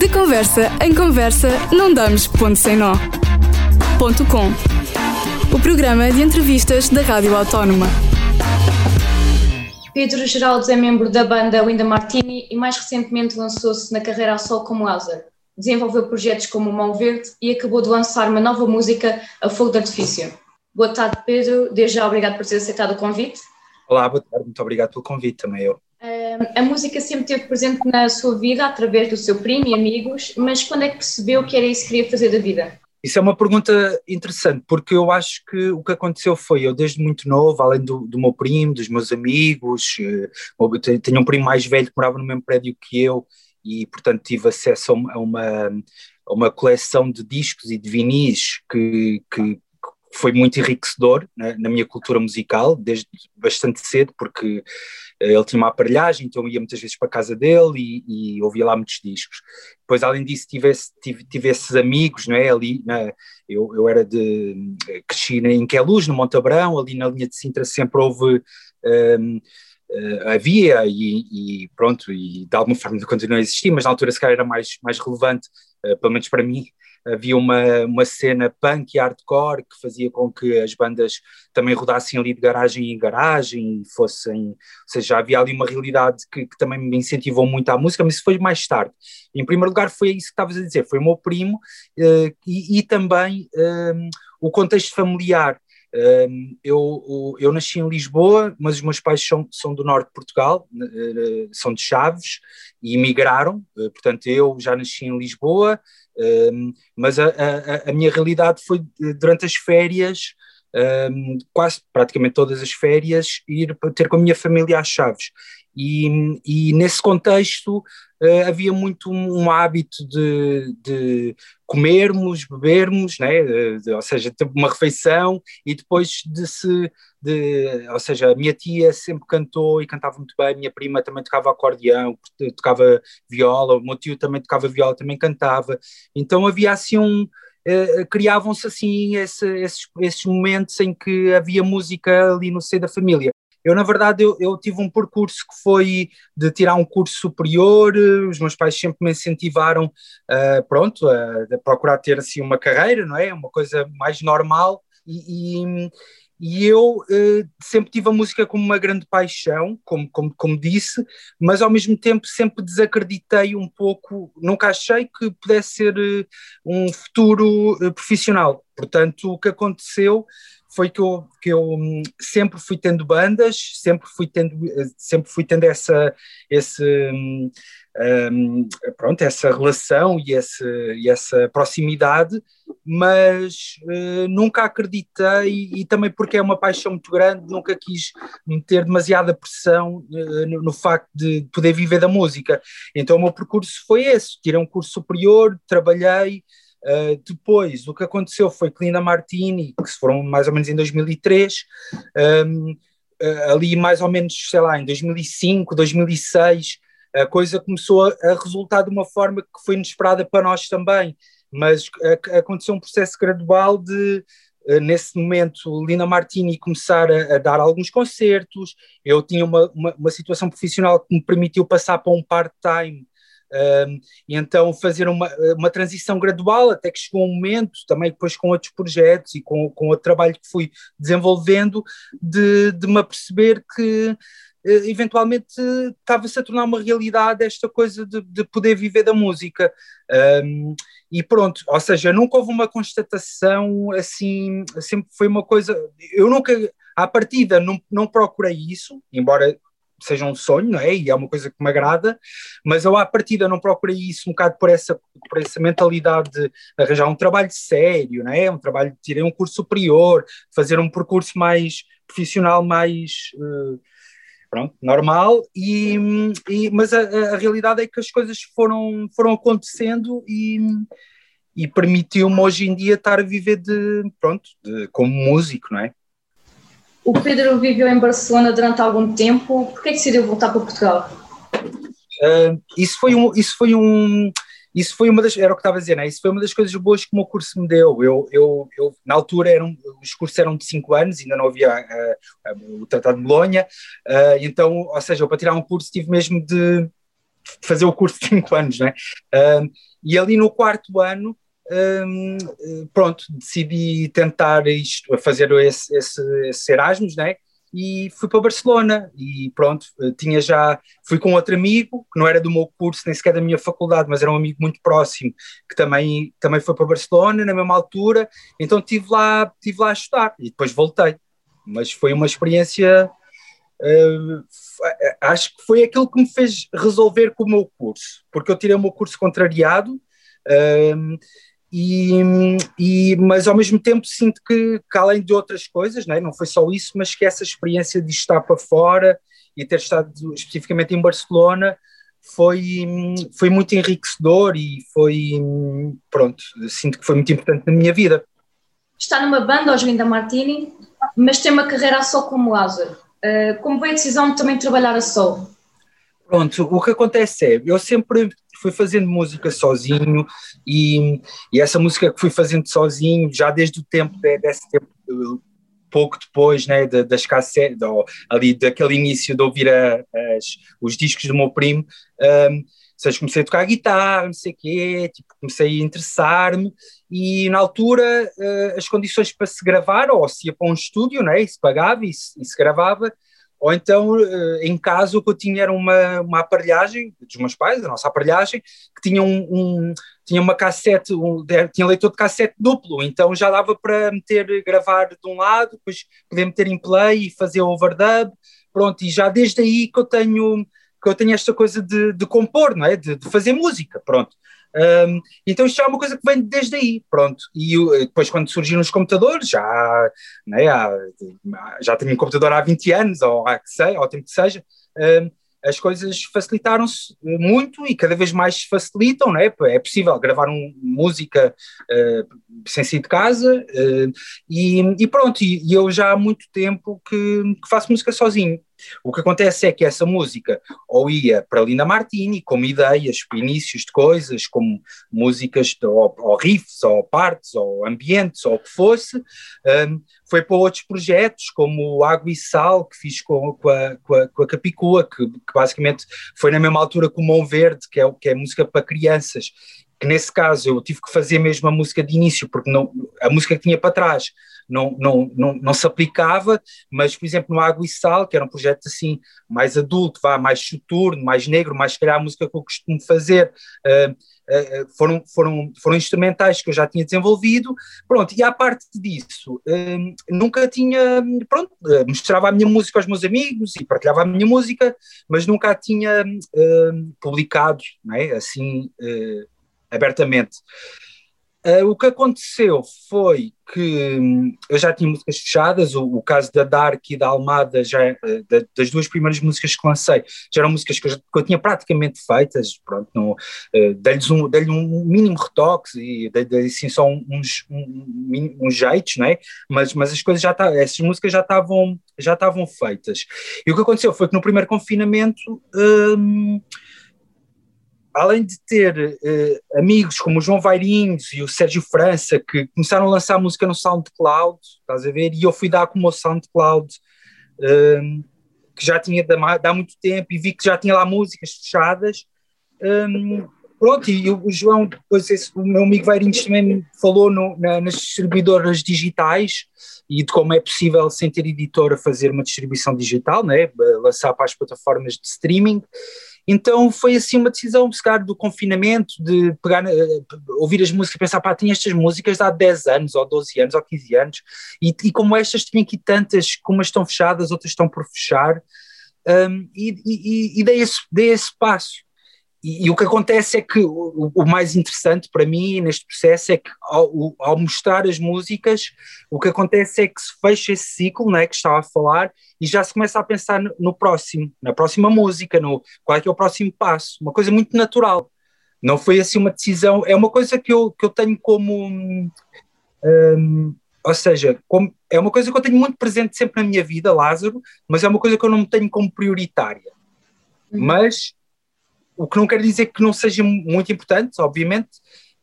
De conversa em conversa, não damos ponto sem nó. Ponto com. O programa de entrevistas da Rádio Autónoma. Pedro Geraldo é membro da banda Winda Martini e mais recentemente lançou-se na carreira ao sol como Elzer. Desenvolveu projetos como Mão Verde e acabou de lançar uma nova música, A Fogo de Artifício. Boa tarde, Pedro. Desde já, obrigado por ter aceitado o convite. Olá, boa tarde. Muito obrigado pelo convite também eu. A música sempre esteve presente na sua vida através do seu primo e amigos, mas quando é que percebeu que era isso que queria fazer da vida? Isso é uma pergunta interessante, porque eu acho que o que aconteceu foi, eu desde muito novo, além do, do meu primo, dos meus amigos, eh, tenho um primo mais velho que morava no mesmo prédio que eu e, portanto, tive acesso a uma, a uma coleção de discos e de vinis que, que foi muito enriquecedor né, na minha cultura musical, desde bastante cedo, porque ele tinha uma aparelhagem, então ia muitas vezes para a casa dele e, e ouvia lá muitos discos. Depois, além disso, tive, esse, tive, tive esses amigos, não é? Ali, na, eu, eu era de. cresci em Queluz, no Monte Abrão, ali na linha de Sintra sempre houve. Um, Uh, eh, havia e, e, pronto, e de alguma forma continua a existir, mas na altura se calhar era mais, mais relevante, uh, pelo menos para mim, havia uma, uma cena punk e hardcore que fazia com que as bandas também rodassem ali de garagem em garagem e fossem, ou seja, havia ali uma realidade que, que também me incentivou muito à música, mas isso foi mais tarde. Em primeiro lugar foi isso que estavas a dizer, foi o meu primo uh, e, e, também um, ehm, o contexto familiar. Eu, eu nasci em Lisboa, mas os meus pais são, são do norte de Portugal, uh, são de Chaves e emigraram, uh, portanto eu já nasci em Lisboa, mas a, a, a, minha realidade foi durante as férias, quase praticamente todas as férias, ir ter com a minha família às Chaves. E, e nesse contexto uh, havia muito um, um hábito de, de, comermos, bebermos, né? De, ou seja, uma refeição e depois de se. De, ou seja, a minha tia sempre cantou e cantava muito bem, minha prima também tocava acordeão, tocava viola, o meu tio também tocava viola, também cantava. Então havia assim um. Uh, criavam-se assim esse, esses, esses momentos em que havia música ali no seio da família. Eu, na verdade, eu, eu, tive um percurso que foi de tirar um curso superior, os meus pais sempre me incentivaram, uh, pronto, a, a, procurar ter assim uma carreira, não é? Uma coisa mais normal e, e, e eu uh, sempre tive a música como uma grande paixão, como, como, como disse, mas ao mesmo tempo sempre desacreditei um pouco, nunca achei que pudesse ser uh, um futuro profissional. Portanto, o que aconteceu foi que eu, que eu hum, sempre fui tendo bandas, sempre fui tendo, sempre fui tendo essa, esse, um, hum, pronto, essa relação e, esse, e essa proximidade, mas uh, nunca acreditei, e também porque é uma paixão muito grande, nunca quis meter demasiada pressão uh, no, no, facto de poder viver da música. Então o meu percurso foi esse, tirei um curso superior, trabalhei, Uh, depois, o que aconteceu foi que Linda Martini, que se foram mais ou menos em 2003, um, uh, ali mais ou menos, sei lá, em 2005, 2006, a coisa começou a, a, resultar de uma forma que foi inesperada para nós também, mas uh, aconteceu um processo gradual de, nesse momento, Lina Martini começar a, a, dar alguns concertos, eu tinha uma, uma, uma situação profissional que me permitiu passar para um part-time um, e então fazer uma, uma transição gradual até que chegou um momento, também depois com outros projetos e com, com o trabalho que fui desenvolvendo, de, de me aperceber que eh, eventualmente estava-se a tornar uma realidade esta coisa de, de poder viver da música. Um, e pronto, ou seja, nunca houve uma constatação assim, sempre foi uma coisa. Eu nunca, à partida, não, não procurei isso, embora seja um sonho, não é? E é uma coisa que me agrada, mas eu à partida não procurei isso um bocado por essa, por essa mentalidade de arranjar um trabalho sério, não é? Um trabalho de tirar um curso superior, fazer um percurso mais profissional, mais uh, pronto, normal, e, e mas a, a, realidade é que as coisas foram, foram acontecendo e, e permitiu-me hoje em dia estar a viver de, pronto, de, como músico, não é? O Pedro viveu em Barcelona durante algum tempo. Por que decidiu voltar para Portugal? Uh, isso foi um, isso foi um, isso foi uma das, era o que estava a dizer, né? isso foi uma das coisas boas que o meu curso me deu. Eu, eu, eu na altura, eram, os cursos eram de 5 anos, ainda não havia uh, uh, o Tratado de Bolonha, então, ou seja, eu para tirar um curso tive mesmo de fazer o curso de 5 anos, né? Uh, e ali no quarto ano, um, pronto, decidi tentar isto, fazer esse, esse, esse Erasmus, né? e fui para Barcelona e pronto, tinha já, fui com outro amigo, que não era do meu curso, nem sequer da minha faculdade, mas era um amigo muito próximo, que também, também foi para Barcelona na mesma altura, então estive lá, estive lá a estudar e depois voltei, mas foi uma experiência, uh, acho que foi aquilo que me fez resolver com o meu curso, porque eu tirei o meu curso contrariado, uh, e, e, mas ao mesmo tempo sinto que, que além de outras coisas, né, não foi só isso, mas que essa experiência de estar para fora e ter estado especificamente em Barcelona foi, foi muito enriquecedor e foi, pronto, sinto que foi muito importante na minha vida. Está numa banda, Oslinda Martini, mas tem uma carreira a só como Lázaro. Uh, como foi a decisão de também trabalhar a solo? Pronto, o que acontece é, eu sempre fui fazendo música sozinho e, e essa música que fui fazendo sozinho, já desde o tempo, desse tempo, pouco depois né, das cassetes, ali daquele início de ouvir a, as, os discos do meu primo, um, seja, comecei a tocar guitarra, não sei o quê, tipo, comecei a interessar-me e na altura uh, as condições para se gravar, ou se ia para um estúdio, né, se pagava e se, e se gravava, ou então, eh, em casa, o que eu tinha era uma, uma aparelhagem dos meus pais, a nossa aparelhagem, que tinha, um, um tinha uma cassete, um, tinha leitor de cassete duplo, então já dava para meter, gravar de um lado, depois poder meter em play e fazer overdub, pronto, e já desde aí que eu tenho, que eu tenho esta coisa de, de compor, não é? De, de fazer música, pronto. Um, então isto já é uma coisa que vem desde aí, pronto. E depois quando surgiram os computadores, já, né, há, já tenho um computador há 20 anos, ou há que sei, ao tempo que seja, um, as coisas facilitaram-se muito e cada vez mais se facilitam, né? é possível gravar um, música uh, sem sair de casa uh, e, e, pronto, e, e, eu já há muito tempo que, que faço música sozinho. O que acontece é que essa música ou ia para Linda Martini como ideias, inícios de coisas, como músicas, de, ou, ou, riffs, ou partes, ou ambientes, ou o que fosse, um, foi para outros projetos, como Água e Sal, que fiz com, com, a, com, a, com a Capicua, que, que, basicamente foi na mesma altura que o Mão Verde, que é, que é música para crianças, que nesse caso eu tive que fazer mesmo a música de início, porque não, a música que tinha para trás não, não, não, não se aplicava, mas, por exemplo, no Água e Sal, que era um projeto assim mais adulto, vá, mais soturno, mais negro, mais se calhar a música que eu costumo fazer, uh, uh, foram, foram, foram instrumentais que eu já tinha desenvolvido, pronto, e à parte disso, uh, nunca tinha, pronto, mostrava a minha música aos meus amigos e partilhava a minha música, mas nunca a tinha publicado, não é, assim, abertamente. Uh, o que aconteceu foi que hum, eu já tinha músicas fechadas, o, o, caso da Dark e da Almada, já, uh, da, das duas primeiras músicas que lancei, já eram músicas que eu, que eu tinha praticamente feitas, pronto, uh, dei-lhes um, dei um mínimo retoque e dei, assim só uns, um, uns jeitos, não é? mas, mas as coisas já estavam, essas músicas já estavam, já estavam feitas. E o que aconteceu foi que no primeiro confinamento... Hum, além de ter uh, amigos como o João Vairinhos e o Sérgio França, que começaram a lançar música no SoundCloud, estás a ver? E eu fui dar como o SoundCloud, um, que já tinha há muito tempo, e vi que já tinha lá músicas fechadas. Um, pronto, e o João, depois esse, o meu amigo Vairinhos também falou no, na, nas distribuidoras digitais e de como é possível, sem ter editora, fazer uma distribuição digital, né? lançar para as plataformas de streaming. Então foi assim uma decisão, se calhar, do confinamento, de pegar, uh, ouvir as músicas e pensar, pá, tinha estas músicas há 10 anos, ou 12 anos, ou 15 anos, e, e como estas tinham aqui tantas, como umas estão fechadas, outras estão por fechar, um, e, e, e dei, esse, dei esse passo. E, e, o que acontece é que o, o, mais interessante para mim neste processo é que ao, ao, mostrar as músicas, o que acontece é que se fecha esse ciclo né, que estava a falar e já se começa a pensar no, no, próximo, na próxima música, no qual é que é o próximo passo, uma coisa muito natural. Não foi assim uma decisão, é uma coisa que eu, que eu tenho como. Hum, ou seja, como, é uma coisa que eu tenho muito presente sempre na minha vida, Lázaro, mas é uma coisa que eu não tenho como prioritária. Uhum. Mas o que não quer dizer que não seja muito importante, obviamente,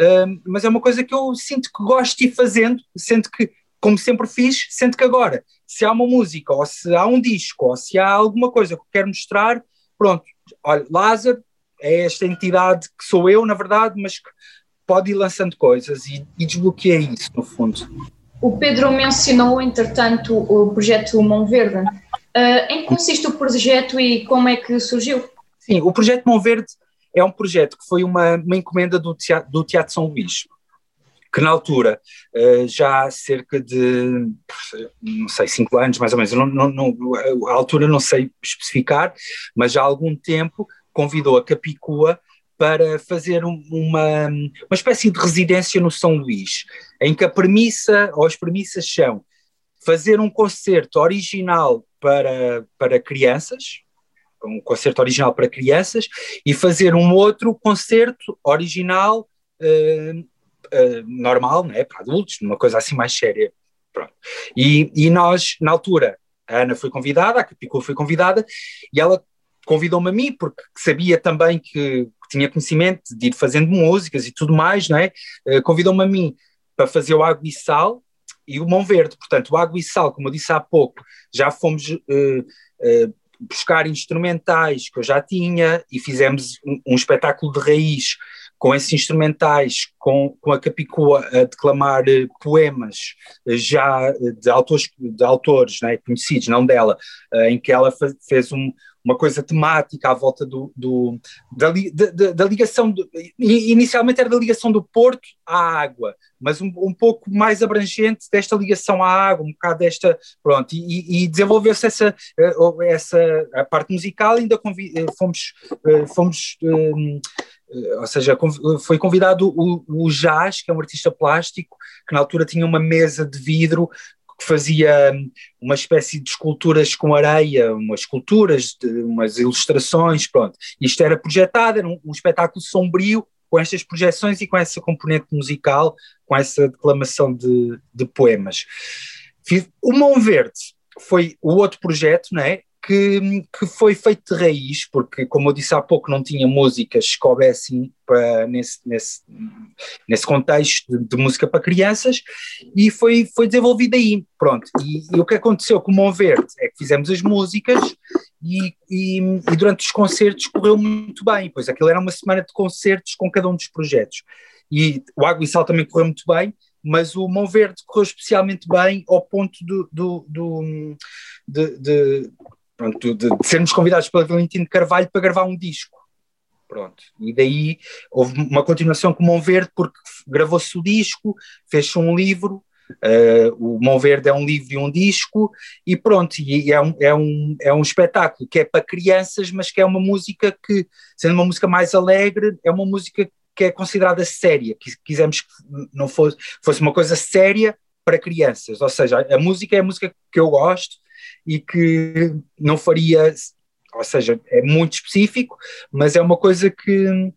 uh, mas é uma coisa que eu sinto que gosto de ir fazendo, sinto que, como sempre fiz, sinto que agora, se há uma música, ou se há um disco, ou se há alguma coisa que eu quero mostrar, pronto, olha, Lázaro, é esta entidade que sou eu, na verdade, mas que pode ir lançando coisas e, e desbloqueia isso, no fundo. O Pedro mencionou, entretanto, o projeto Mão Verde. Uh, em que consiste o projeto e como é que surgiu? Sim, o projeto Mão Verde é um projeto que foi uma, uma encomenda do teatro, do teatro São Luís, que na altura, uh, já há cerca de, não sei, cinco anos mais ou menos, não, não, não, a altura não sei especificar, mas já há algum tempo convidou a Capicua para fazer uma, uma espécie de residência no São Luís, em que a premissa, ou as premissas são fazer um concerto original para, para crianças, um concerto original para crianças, e fazer um outro concerto original uh, uh, normal, né, para adultos, uma coisa assim mais séria. Pronto. E, e nós, na altura, a Ana foi convidada, a Capicua foi convidada, e ela convidou-me a mim, porque sabia também que tinha conhecimento de ir fazendo músicas e tudo mais, não é? Uh, Convidou-me a mim para fazer o Água e Sal e o Mão Verde. Portanto, o Água e Sal, como eu disse há pouco, já fomos uh, uh, buscar instrumentais que eu já tinha e fizemos um, um espetáculo de raiz com esses instrumentais, com, com a Capicua a declamar poemas já de autores, de autores né, conhecidos, não dela, em que ela fez um, uma coisa temática à volta do, do da, da, da, ligação, do, inicialmente era da ligação do Porto à água, mas um, um, pouco mais abrangente desta ligação à água, um bocado desta, pronto, e, e desenvolveu-se essa, eh, essa a parte musical, ainda convi, eh, fomos, eh, fomos um, ou seja, foi convidado o, o Jazz, que é um artista plástico, que na altura tinha uma mesa de vidro que fazia hum, uma espécie de esculturas com areia, umas esculturas, umas ilustrações, pronto. Isto era projetado, era um, um espetáculo sombrio, com estas projeções e com essa componente musical, com essa declamação de, de poemas. O Mão Verde foi o outro projeto, não é? Que, que foi feito de raiz, porque, como eu disse há pouco, não tinha músicas que coubessem para, nesse, nesse, nesse contexto de, de, música para crianças, e foi, foi desenvolvido aí, pronto. E, e o que aconteceu com o Mão Verde é que fizemos as músicas e, e, e, durante os concertos correu muito bem, pois aquilo era uma semana de concertos com cada um dos projetos. E o Água e Sal também correu muito bem, mas o Mão Verde correu especialmente bem ao ponto do, do, do de, de, pronto, de, de sermos convidados pela Valentino Carvalho para gravar um disco. Pronto. E daí houve uma continuação com o Mão Verde, porque gravou-se o disco, fez-se um livro, uh, o Mão Verde é um livro e um disco, e pronto, e é um, é, um, é um espetáculo que é para crianças, mas que é uma música que, sendo uma música mais alegre, é uma música que é considerada séria, que quisemos que não fosse, fosse uma coisa séria para crianças, ou seja, a música é a música que eu gosto, e que não faria, ou seja, é muito específico, mas é uma coisa que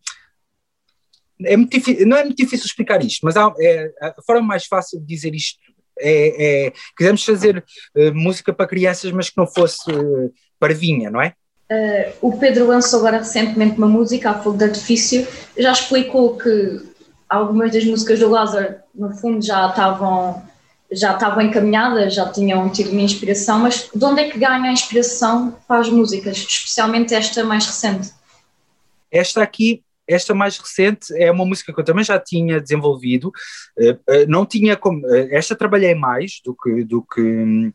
é muito difícil, não é muito difícil explicar isto, mas há, é, a forma mais fácil de dizer isto é, é quisemos fazer uh, música para crianças, mas que não fosse uh, parvinha, não é? Uh, o Pedro lançou agora recentemente uma música, A Fogo de Artifício, já explicou que algumas das músicas do Lázaro, no fundo, já estavam já estavam encaminhadas, já tinham tido minha inspiração, mas de onde é que ganha a inspiração para as músicas, especialmente esta mais recente? Esta aqui, esta mais recente, é uma música que eu também já tinha desenvolvido, eh, eh, não tinha como, eh, esta trabalhei mais do que, do que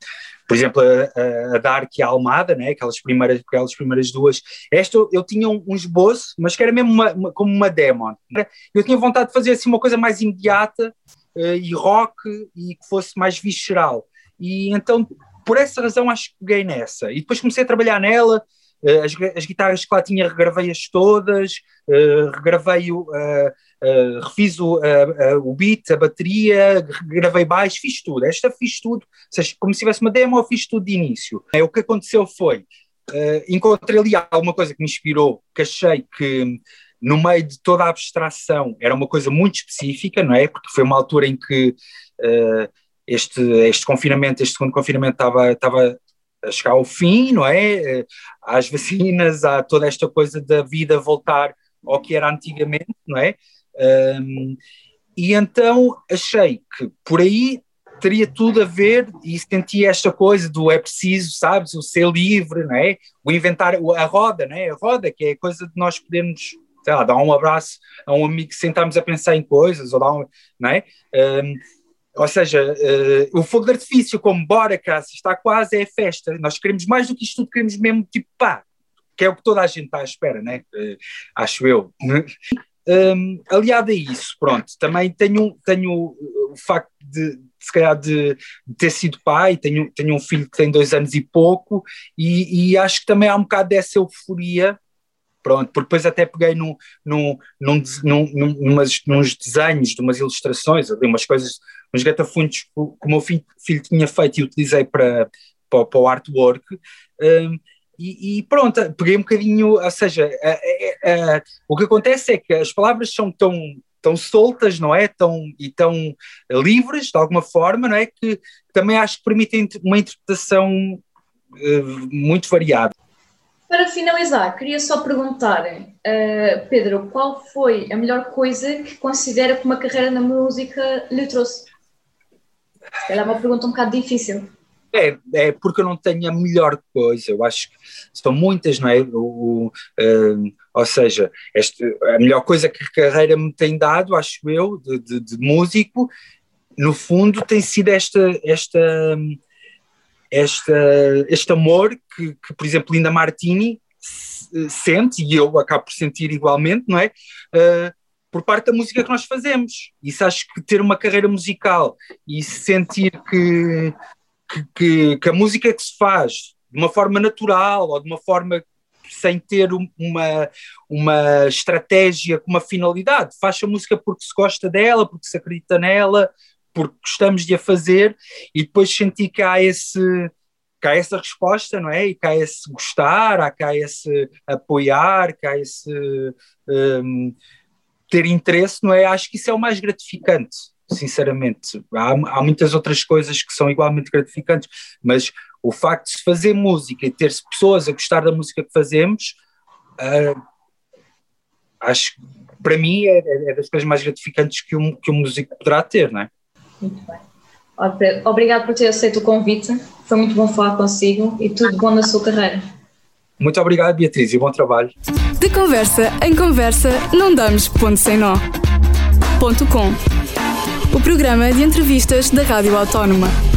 por exemplo, a, a Dark e a Almada, né, aquelas, primeiras, aquelas primeiras duas, esta eu, tinha um, um, esboço, mas que era mesmo uma, uma, como uma demo, eu tinha vontade de fazer assim uma coisa mais imediata, e rock e que fosse mais visceral. E então, por essa razão, acho que peguei nessa. E depois comecei a trabalhar nela. Uh, as, as, guitarras que lá tinha, regravei-as todas, uh, regravei o. Refiz o, o beat, a bateria, gravei baixo, fiz tudo. Esta fiz tudo, seja, como se tivesse uma demo, fiz tudo de início. o que aconteceu foi, encontrei ali alguma coisa que me inspirou, que achei que no meio de toda a abstração, era uma coisa muito específica, não é? Porque foi uma altura em que uh, este, este confinamento, este segundo confinamento estava, estava a chegar ao fim, não é? Uh, às vacinas, há toda esta coisa da vida voltar ao que era antigamente, não é? Um, e então achei que por aí teria tudo a ver e sentia esta coisa do é preciso, sabes, o ser livre, não é? O inventar, a roda, não é? A roda, que é a coisa de nós podermos, sei lá, dar um abraço a um amigo, sentarmos a pensar em coisas, ou dar um, não é? Um, ou seja, uh, o fogo de artifício, como bora, cá, está quase, é festa. Nós queremos mais do que isto tudo, queremos mesmo, tipo, pá, que é o que toda a gente está à espera, né? Uh, acho eu. Um, aliado a isso, pronto, também tenho, tenho o facto de, se calhar, de, de, ter sido pai, tenho, tenho um filho que tem dois anos e pouco, e, e acho que também há um bocado dessa euforia pronto, porque depois até peguei num, num, num, num, numas, desenhos de umas ilustrações, ali umas coisas, uns gatafunhos que o meu filho, filho tinha feito e utilizei para, para, para o artwork, um, e, e, pronto, peguei um bocadinho, ou seja, a, a, a, o que acontece é que as palavras são tão, tão soltas, não é? Tão, e tão livres, de alguma forma, não é? Que também acho que permitem uma interpretação uh, muito variada. Para finalizar, queria só perguntar, uh, Pedro, qual foi a melhor coisa que considera que uma carreira na música lhe trouxe? Ela é uma pergunta um bocado difícil. É, é porque eu não tenho a melhor coisa, eu acho que são muitas, não é? O, o uh, ou seja, este, a melhor coisa que a carreira me tem dado, acho eu, de, de, de músico, no fundo tem sido esta, esta, esta, este amor que, que, por exemplo, Linda Martini sente, e eu acabo por sentir igualmente, não é? Uh, por parte da música que nós fazemos. Isso acho que ter uma carreira musical e sentir que que, que, a música que se faz de uma forma natural ou de uma forma sem ter uma, uma estratégia uma finalidade. Faz a música porque se gosta dela, porque se acredita nela, porque gostamos de a fazer e depois sentir que há esse que há essa resposta, não é? E há esse gostar, há há esse apoiar, há esse um, ter interesse, não é? Acho que isso é o mais gratificante sinceramente. Há, há muitas outras coisas que são igualmente gratificantes, mas o facto de se fazer música e ter-se pessoas a gostar da música que fazemos, uh, acho que para mim é, é, das coisas mais gratificantes que um, que um músico poderá ter, não é? Muito bem. Obrigado por ter aceito o convite, foi muito bom falar consigo e tudo bom na sua carreira. Muito obrigado, Beatriz, e bom trabalho. De conversa em conversa, não damos ponto sem nó. Ponto com o programa de entrevistas da Rádio Autónoma.